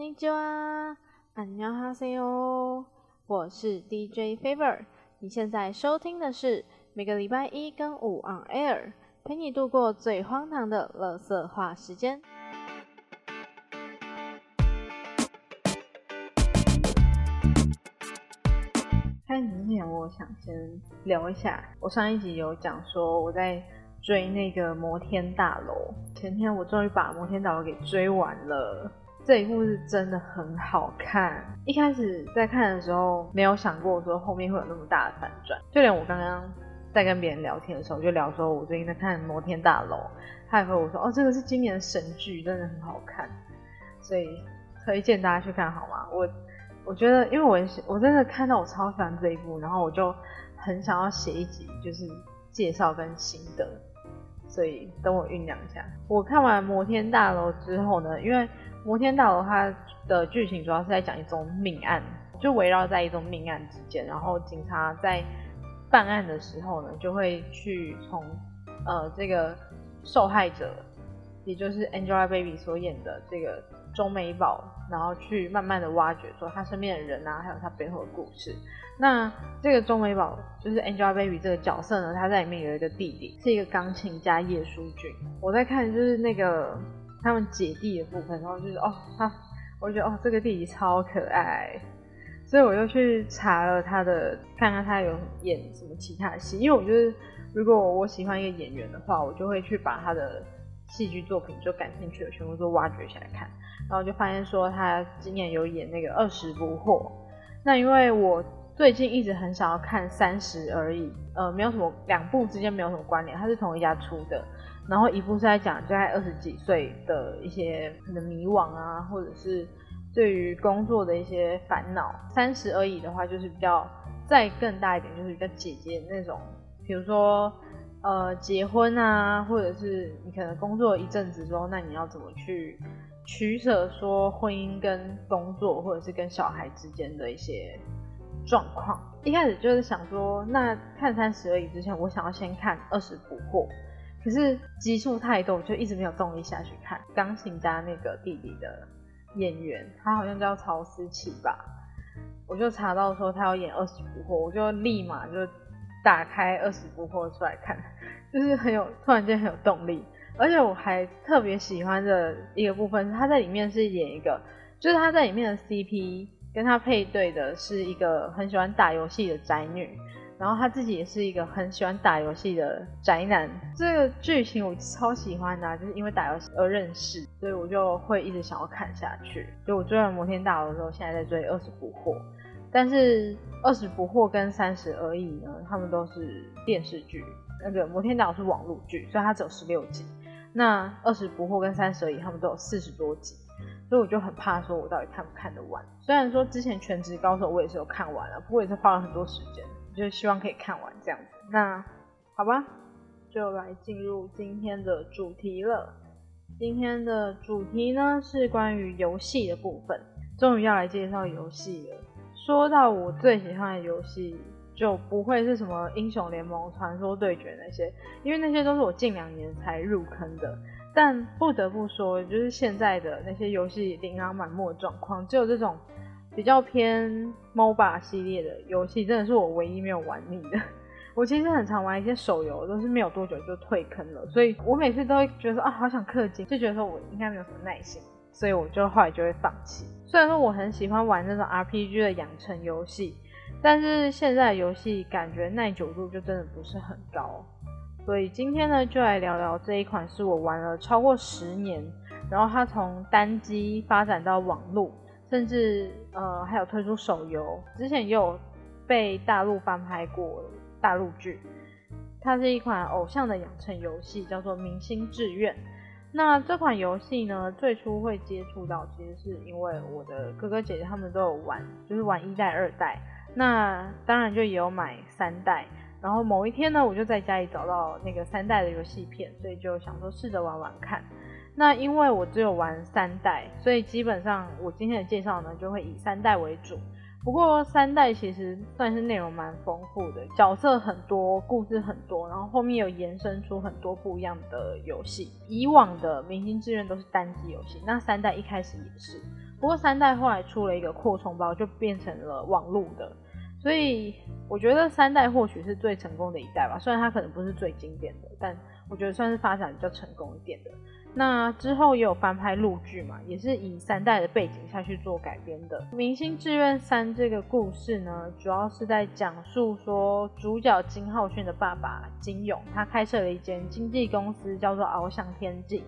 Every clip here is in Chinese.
尼基哇，안녕하세 요， 我是 DJ Favor，你现在收听的是每个礼拜一跟五 on air，陪你度过最荒唐的乐色话时间。开始之前，我想先聊一下，我上一集有讲说我在追那个摩天大楼，前天我终于把摩天大楼给追完了。 这一部是真的很好看。一开始在看的时候，没有想过说后面会有那么大的反转。就连我刚刚在跟别人聊天的时候，就聊说我最近在看《摩天大楼》，他也和我说：“哦，这个是今年的神剧，真的很好看。”所以推荐大家去看好吗？我我觉得，因为我我真的看到我超喜欢这一部，然后我就很想要写一集，就是介绍跟心得。所以等我酝酿一下。我看完《摩天大楼》之后呢，因为摩天大楼它的剧情主要是在讲一宗命案，就围绕在一宗命案之间，然后警察在办案的时候呢，就会去从呃这个受害者，也就是 Angelababy 所演的这个钟美宝，然后去慢慢的挖掘说他身边的人啊，还有他背后的故事。那这个钟美宝就是 Angelababy 这个角色呢，他在里面有一个弟弟，是一个钢琴家叶书俊。我在看就是那个。他们姐弟的部分，然后就是哦，他，我觉得哦，这个弟弟超可爱，所以我又去查了他的，看看他有演什么其他的戏，因为我觉得如果我喜欢一个演员的话，我就会去把他的戏剧作品就感兴趣的全部都挖掘起来看，然后就发现说他今年有演那个二十不惑，那因为我最近一直很想要看三十而已，呃，没有什么两部之间没有什么关联，它是同一家出的。然后一部是在讲，就在二十几岁的一些可能迷惘啊，或者是对于工作的一些烦恼。三十而已的话，就是比较再更大一点，就是比较姐姐那种，比如说呃结婚啊，或者是你可能工作一阵子之后，那你要怎么去取舍，说婚姻跟工作，或者是跟小孩之间的一些状况。一开始就是想说，那看三十而已之前，我想要先看二十不惑。可是集数太多，就一直没有动力下去看。钢琴家那个弟弟的演员，他好像叫曹思琪吧，我就查到说他要演二十不惑，我就立马就打开二十不惑出来看，就是很有突然间很有动力。而且我还特别喜欢的一个部分，他在里面是演一个，就是他在里面的 CP 跟他配对的是一个很喜欢打游戏的宅女。然后他自己也是一个很喜欢打游戏的宅男，这个剧情我超喜欢的，就是因为打游戏而认识，所以我就会一直想要看下去。就我追完《摩天大楼》之后，现在在追《二十不惑》，但是《二十不惑》跟《三十而已》呢，他们都是电视剧，那个《摩天大楼》是网络剧，所以它只有十六集。那《二十不惑》跟《三十而已》他们都有四十多集，所以我就很怕说我到底看不看得完。虽然说之前《全职高手》我也是有看完了，不过也是花了很多时间。就希望可以看完这样子，那好吧，就来进入今天的主题了。今天的主题呢是关于游戏的部分，终于要来介绍游戏了。说到我最喜欢的游戏，就不会是什么英雄联盟、传说对决那些，因为那些都是我近两年才入坑的。但不得不说，就是现在的那些游戏琳琅满目的状况，只有这种。比较偏 MOBA 系列的游戏，真的是我唯一没有玩腻的。我其实很常玩一些手游，都是没有多久就退坑了，所以我每次都会觉得说啊，好想氪金，就觉得说我应该没有什么耐心，所以我就后来就会放弃。虽然说我很喜欢玩那种 RPG 的养成游戏，但是现在的游戏感觉耐久度就真的不是很高。所以今天呢，就来聊聊这一款是我玩了超过十年，然后它从单机发展到网络。甚至呃还有推出手游，之前也有被大陆翻拍过大陆剧。它是一款偶像的养成游戏，叫做《明星志愿》。那这款游戏呢，最初会接触到，其实是因为我的哥哥姐姐他们都有玩，就是玩一代、二代。那当然就也有买三代。然后某一天呢，我就在家里找到那个三代的游戏片，所以就想说试着玩玩看。那因为我只有玩三代，所以基本上我今天的介绍呢就会以三代为主。不过三代其实算是内容蛮丰富的，角色很多，故事很多，然后后面有延伸出很多不一样的游戏。以往的明星志愿都是单机游戏，那三代一开始也是，不过三代后来出了一个扩充包，就变成了网路的。所以我觉得三代或许是最成功的一代吧，虽然它可能不是最经典的，但我觉得算是发展比较成功一点的。那之后也有翻拍陆剧嘛，也是以三代的背景下去做改编的。《明星志愿三》这个故事呢，主要是在讲述说主角金浩勋的爸爸金勇，他开设了一间经纪公司，叫做翱翔天际。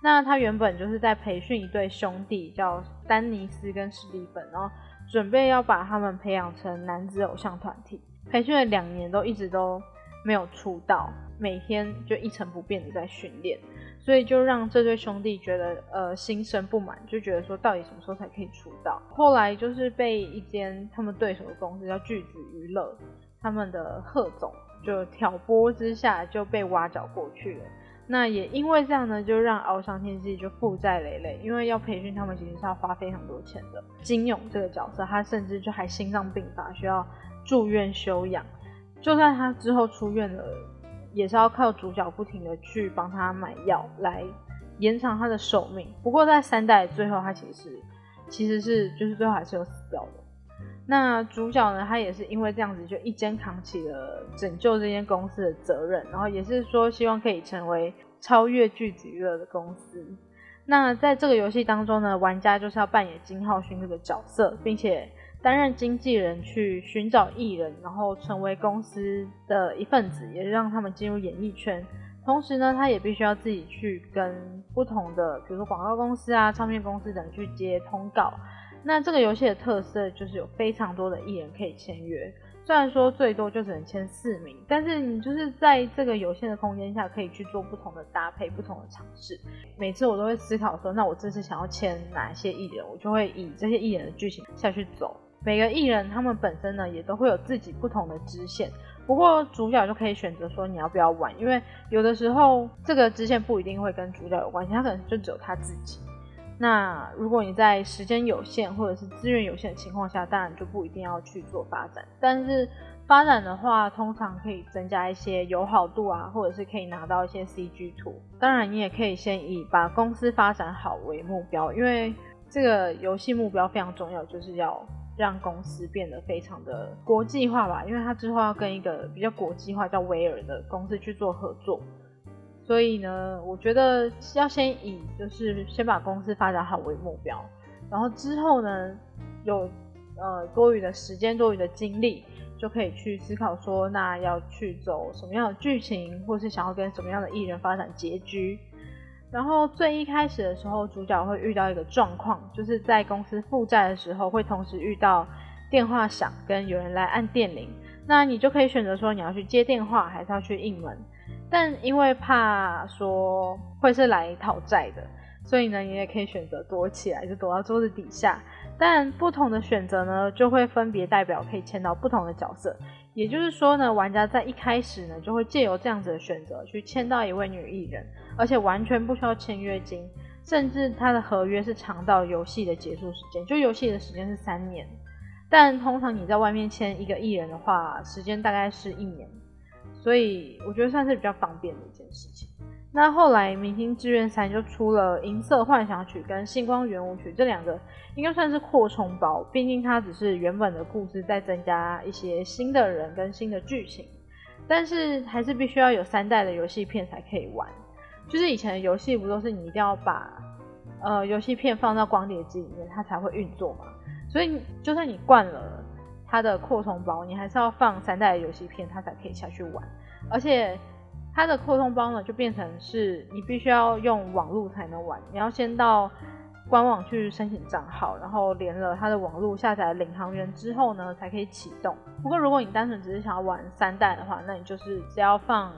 那他原本就是在培训一对兄弟，叫丹尼斯跟史蒂芬，然后。准备要把他们培养成男子偶像团体，培训了两年都一直都没有出道，每天就一成不变的在训练，所以就让这对兄弟觉得呃心生不满，就觉得说到底什么时候才可以出道？后来就是被一间他们对手的公司叫巨子娱乐，他们的贺总就挑拨之下就被挖角过去了。那也因为这样呢，就让翱翔天际就负债累累，因为要培训他们，其实是要花非常多钱的。金勇这个角色，他甚至就还心脏病发，需要住院休养。就算他之后出院了，也是要靠主角不停的去帮他买药来延长他的寿命。不过在三代最后，他其实其实是就是最后还是有死掉的。那主角呢？他也是因为这样子，就一肩扛起了拯救这间公司的责任，然后也是说希望可以成为超越巨子娱乐的公司。那在这个游戏当中呢，玩家就是要扮演金浩勋这个角色，并且担任经纪人去寻找艺人，然后成为公司的一份子，也让他们进入演艺圈。同时呢，他也必须要自己去跟不同的，比如说广告公司啊、唱片公司等去接通告。那这个游戏的特色就是有非常多的艺人可以签约，虽然说最多就只能签四名，但是你就是在这个有限的空间下可以去做不同的搭配、不同的尝试。每次我都会思考说，那我这次想要签哪些艺人，我就会以这些艺人的剧情下去走。每个艺人他们本身呢也都会有自己不同的支线，不过主角就可以选择说你要不要玩，因为有的时候这个支线不一定会跟主角有关系，他可能就只有他自己。那如果你在时间有限或者是资源有限的情况下，当然就不一定要去做发展。但是发展的话，通常可以增加一些友好度啊，或者是可以拿到一些 CG 图。当然，你也可以先以把公司发展好为目标，因为这个游戏目标非常重要，就是要让公司变得非常的国际化吧。因为它之后要跟一个比较国际化叫威尔的公司去做合作。所以呢，我觉得要先以就是先把公司发展好为目标，然后之后呢，有呃多余的时间、多余的精力，就可以去思考说，那要去走什么样的剧情，或是想要跟什么样的艺人发展结局。然后最一开始的时候，主角会遇到一个状况，就是在公司负债的时候，会同时遇到电话响跟有人来按电铃，那你就可以选择说你要去接电话，还是要去应门。但因为怕说会是来讨债的，所以呢，你也可以选择躲起来，就躲到桌子底下。但不同的选择呢，就会分别代表可以签到不同的角色。也就是说呢，玩家在一开始呢，就会借由这样子的选择去签到一位女艺人，而且完全不需要签约金，甚至他的合约是长到游戏的结束时间，就游戏的时间是三年。但通常你在外面签一个艺人的话，时间大概是一年。所以我觉得算是比较方便的一件事情。那后来《明星志愿三》就出了《银色幻想曲》跟《星光圆舞曲》这两个，应该算是扩充包。毕竟它只是原本的故事再增加一些新的人跟新的剧情，但是还是必须要有三代的游戏片才可以玩。就是以前的游戏不都是你一定要把呃游戏片放到光碟机里面，它才会运作嘛？所以就算你灌了。它的扩充包，你还是要放三代游戏片，它才可以下去玩。而且它的扩充包呢，就变成是你必须要用网络才能玩，你要先到官网去申请账号，然后连了它的网络下载领航员之后呢，才可以启动。不过如果你单纯只是想要玩三代的话，那你就是只要放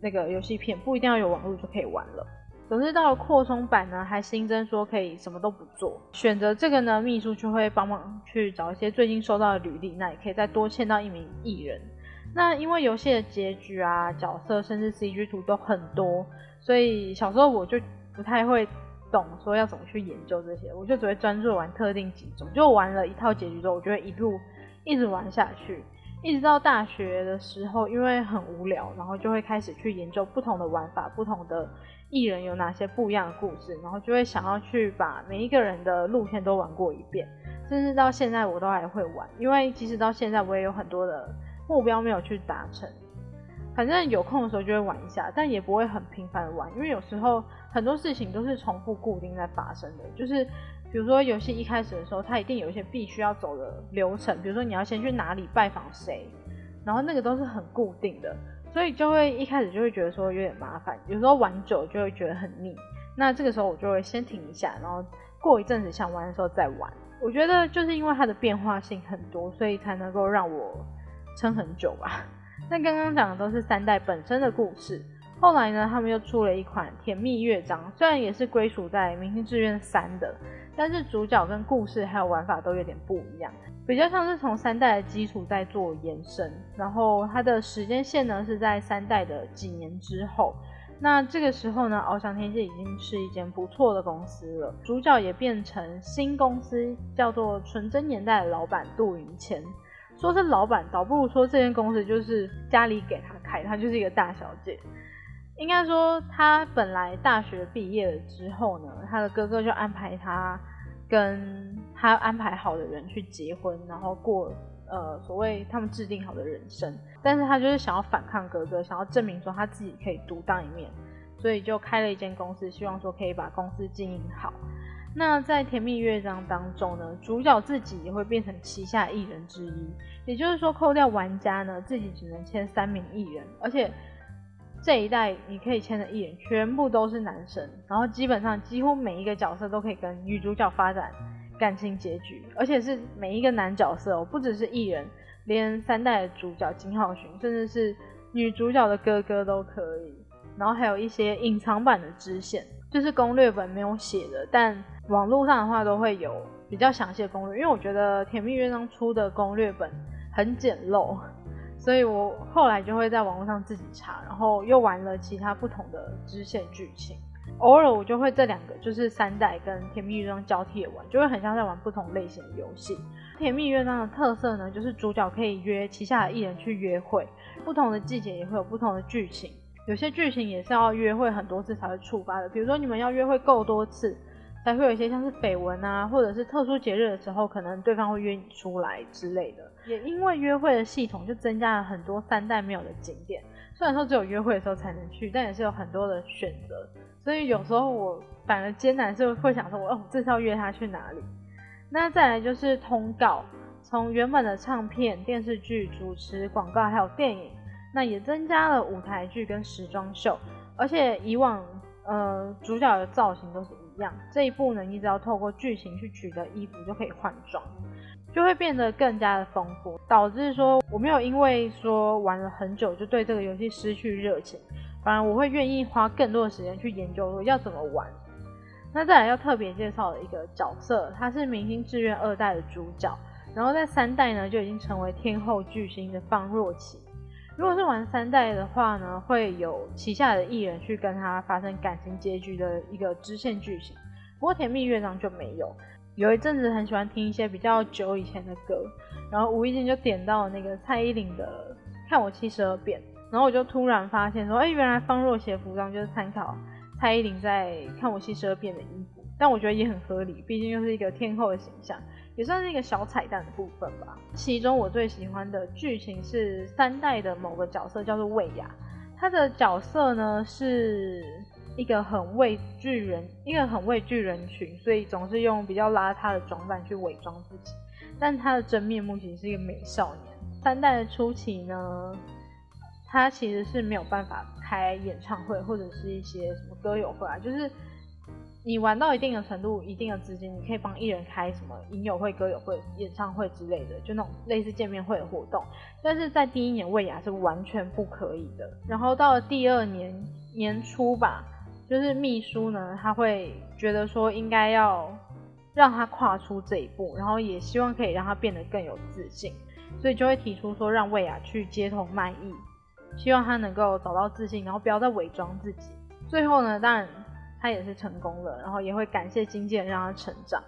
那个游戏片，不一定要有网络就可以玩了。总之到了扩充版呢，还新增说可以什么都不做，选择这个呢，秘书就会帮忙去找一些最近收到的履历，那也可以再多签到一名艺人。那因为游戏的结局啊、角色甚至 CG 图都很多，所以小时候我就不太会懂说要怎么去研究这些，我就只会专注玩特定几种。就玩了一套结局之后，我就会一路一直玩下去，一直到大学的时候，因为很无聊，然后就会开始去研究不同的玩法、不同的。艺人有哪些不一样的故事，然后就会想要去把每一个人的路线都玩过一遍，甚至到现在我都还会玩，因为即使到现在我也有很多的目标没有去达成，反正有空的时候就会玩一下，但也不会很频繁的玩，因为有时候很多事情都是重复固定在发生的，就是比如说游戏一开始的时候，它一定有一些必须要走的流程，比如说你要先去哪里拜访谁，然后那个都是很固定的。所以就会一开始就会觉得说有点麻烦，有时候玩久就会觉得很腻。那这个时候我就会先停一下，然后过一阵子想玩的时候再玩。我觉得就是因为它的变化性很多，所以才能够让我撑很久吧。那刚刚讲的都是三代本身的故事，后来呢，他们又出了一款《甜蜜乐章》，虽然也是归属在《明星志愿三》的，但是主角跟故事还有玩法都有点不一样。比较像是从三代的基础在做延伸，然后它的时间线呢是在三代的几年之后。那这个时候呢，翱翔天界已经是一间不错的公司了，主角也变成新公司叫做纯真年代的老板杜云谦。说是老板，倒不如说这间公司就是家里给他开，他就是一个大小姐。应该说他本来大学毕业了之后呢，他的哥哥就安排他。跟他安排好的人去结婚，然后过呃所谓他们制定好的人生，但是他就是想要反抗哥哥，想要证明说他自己可以独当一面，所以就开了一间公司，希望说可以把公司经营好。那在《甜蜜乐章》当中呢，主角自己也会变成旗下艺人之一，也就是说扣掉玩家呢，自己只能签三名艺人，而且。这一代你可以签的艺人全部都是男生，然后基本上几乎每一个角色都可以跟女主角发展感情结局，而且是每一个男角色哦，不只是艺人，连三代的主角金浩勋，甚至是女主角的哥哥都可以。然后还有一些隐藏版的支线，就是攻略本没有写的，但网络上的话都会有比较详细的攻略，因为我觉得《甜蜜乐章》出的攻略本很简陋。所以我后来就会在网络上自己查，然后又玩了其他不同的支线剧情。偶尔我就会这两个，就是三代跟甜蜜乐章交替玩，就会很像在玩不同类型的游戏。甜蜜乐章的特色呢，就是主角可以约旗下的艺人去约会，不同的季节也会有不同的剧情。有些剧情也是要约会很多次才会触发的，比如说你们要约会够多次。才会有一些像是绯闻啊，或者是特殊节日的时候，可能对方会约你出来之类的。也因为约会的系统，就增加了很多三代没有的景点。虽然说只有约会的时候才能去，但也是有很多的选择。所以有时候我反而艰难是会想说，我哦，这次要约他去哪里？那再来就是通告，从原本的唱片、电视剧、主持、广告还有电影，那也增加了舞台剧跟时装秀。而且以往呃主角的造型都是。一样，这一步呢，你只要透过剧情去取得衣服就可以换装，就会变得更加的丰富，导致说我没有因为说玩了很久就对这个游戏失去热情，反而我会愿意花更多的时间去研究说要怎么玩。那再来要特别介绍的一个角色，他是《明星志愿二代》的主角，然后在三代呢就已经成为天后巨星的方若琪。如果是玩三代的话呢，会有旗下的艺人去跟他发生感情结局的一个支线剧情。不过甜蜜乐章就没有。有一阵子很喜欢听一些比较久以前的歌，然后无意间就点到那个蔡依林的《看我七十二变》，然后我就突然发现说，哎，原来方若的服装就是参考蔡依林在《看我七十二变》的衣服，但我觉得也很合理，毕竟又是一个天后的形象。也算是一个小彩蛋的部分吧。其中我最喜欢的剧情是三代的某个角色叫做魏雅，他的角色呢是一个很畏惧人，一个很畏惧人群，所以总是用比较邋遢的装扮去伪装自己。但他的真面目其实是一个美少年。三代的初期呢，他其实是没有办法开演唱会或者是一些什么歌友会啊，就是。你玩到一定的程度，一定的资金，你可以帮艺人开什么影友会、歌友会、演唱会之类的，就那种类似见面会的活动。但是在第一年魏雅是完全不可以的。然后到了第二年年初吧，就是秘书呢，他会觉得说应该要让他跨出这一步，然后也希望可以让他变得更有自信，所以就会提出说让魏雅去街头卖艺，希望他能够找到自信，然后不要再伪装自己。最后呢，当然。他也是成功了，然后也会感谢经纪人让他成长，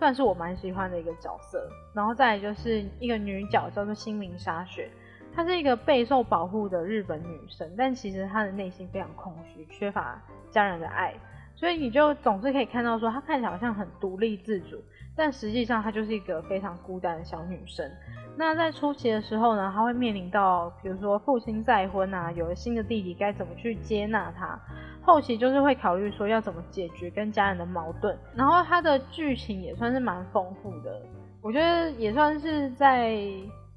算是我蛮喜欢的一个角色。然后再来就是一个女角叫做心灵沙雪，她是一个备受保护的日本女生，但其实她的内心非常空虚，缺乏家人的爱，所以你就总是可以看到说她看起来好像很独立自主，但实际上她就是一个非常孤单的小女生。那在初期的时候呢，她会面临到比如说父亲再婚啊，有了新的弟弟该怎么去接纳她。后期就是会考虑说要怎么解决跟家人的矛盾，然后她的剧情也算是蛮丰富的，我觉得也算是在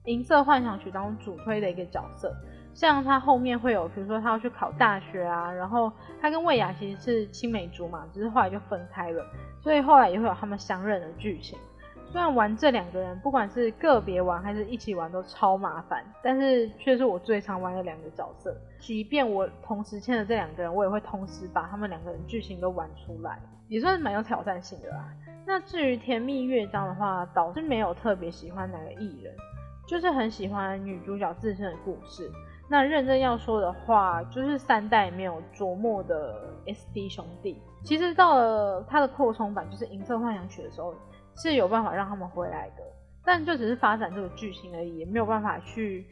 银色幻想曲当中主推的一个角色。像他后面会有，比如说他要去考大学啊，然后他跟魏雅其实是青梅竹马，只是后来就分开了，所以后来也会有他们相认的剧情。虽然玩这两个人，不管是个别玩还是一起玩都超麻烦，但是却是我最常玩的两个角色。即便我同时签了这两个人，我也会同时把他们两个人剧情都玩出来，也算是蛮有挑战性的啦。那至于甜蜜乐章的话，倒是没有特别喜欢哪个艺人，就是很喜欢女主角自身的故事。那认真要说的话，就是三代没有琢磨的 SD 兄弟，其实到了它的扩充版，就是银色幻想曲的时候。是有办法让他们回来的，但就只是发展这个剧情而已，也没有办法去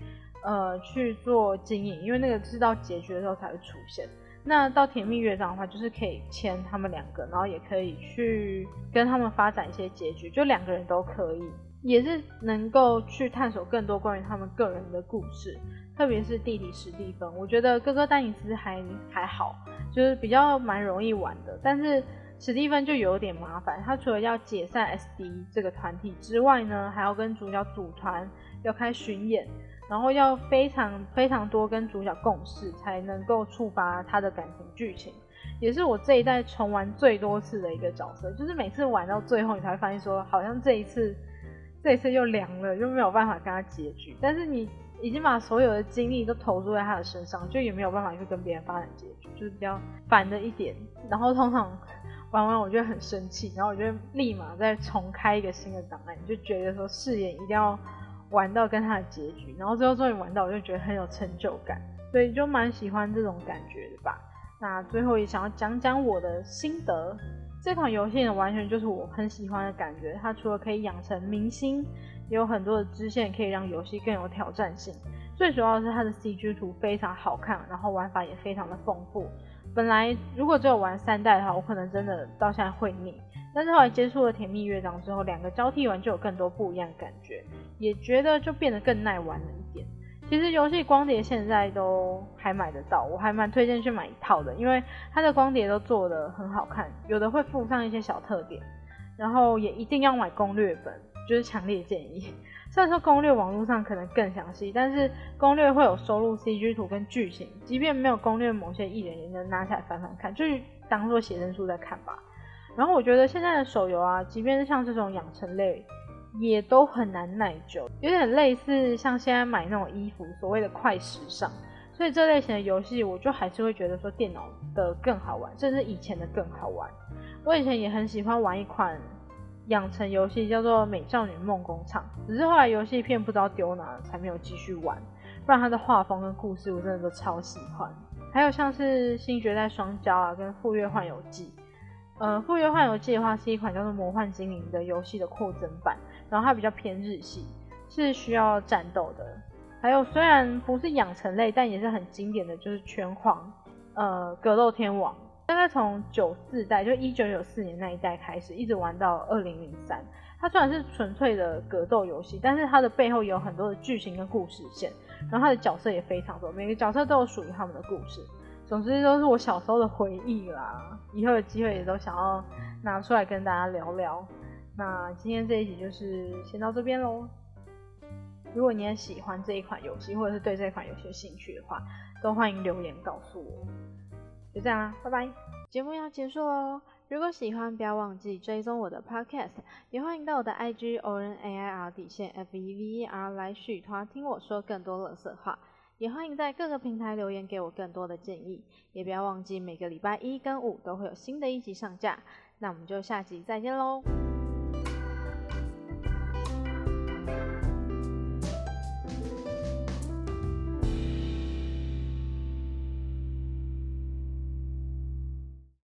呃去做经营，因为那个是到结局的时候才会出现。那到甜蜜乐章的话，就是可以签他们两个，然后也可以去跟他们发展一些结局，就两个人都可以，也是能够去探索更多关于他们个人的故事，特别是弟弟史蒂芬，我觉得哥哥丹尼斯还还好，就是比较蛮容易玩的，但是。史蒂芬就有点麻烦，他除了要解散 SD 这个团体之外呢，还要跟主角组团，要开巡演，然后要非常非常多跟主角共事，才能够触发他的感情剧情。也是我这一代重玩最多次的一个角色，就是每次玩到最后，你才会发现说，好像这一次这一次又凉了，又没有办法跟他结局。但是你已经把所有的精力都投注在他的身上，就也没有办法去跟别人发展结局，就是比较烦的一点。然后通常。玩完我就很生气，然后我就立马再重开一个新的档案，就觉得说誓言一定要玩到跟他的结局，然后最后终于玩到，我就觉得很有成就感，所以就蛮喜欢这种感觉的吧。那最后也想要讲讲我的心得，这款游戏呢完全就是我很喜欢的感觉，它除了可以养成明星，也有很多的支线可以让游戏更有挑战性，最主要是它的 CG 图非常好看，然后玩法也非常的丰富。本来如果只有玩三代的话，我可能真的到现在会腻。但是后来接触了甜蜜乐章之后，两个交替玩就有更多不一样的感觉，也觉得就变得更耐玩了一点。其实游戏光碟现在都还买得到，我还蛮推荐去买一套的，因为它的光碟都做的很好看，有的会附上一些小特点，然后也一定要买攻略本，就是强烈建议。虽然说攻略网络上可能更详细，但是攻略会有收录 CG 图跟剧情，即便没有攻略，某些艺人也能拿起来翻翻看，就是当做写真书在看吧。然后我觉得现在的手游啊，即便是像这种养成类，也都很难耐久，有点类似像现在买那种衣服，所谓的快时尚。所以这类型的游戏，我就还是会觉得说电脑的更好玩，甚至以前的更好玩。我以前也很喜欢玩一款。养成游戏叫做《美少女梦工厂》，只是后来游戏片不知道丢哪了，才没有继续玩。不然它的画风跟故事我真的都超喜欢。还有像是《新绝代双骄》啊，跟《富岳幻游记》。呃，《富岳幻游记》的话是一款叫做《魔幻精灵》的游戏的扩增版，然后它比较偏日系，是需要战斗的。还有虽然不是养成类，但也是很经典的就是《拳皇》呃，《格斗天王》。大概从九四代，就一九九四年那一代开始，一直玩到二零零三。它虽然是纯粹的格斗游戏，但是它的背后有很多的剧情跟故事线，然后它的角色也非常多，每个角色都有属于他们的故事。总之都是我小时候的回忆啦，以后有机会也都想要拿出来跟大家聊聊。那今天这一集就是先到这边喽。如果你也喜欢这一款游戏，或者是对这款游戏有兴趣的话，都欢迎留言告诉我。就这样啦，拜拜！节目要结束喽。如果喜欢，不要忘记追踪我的 Podcast，也欢迎到我的 IG o r n a i r 底线 F E V E R 来续团听我说更多乐色话。也欢迎在各个平台留言给我更多的建议。也不要忘记每个礼拜一跟五都会有新的一集上架。那我们就下集再见喽！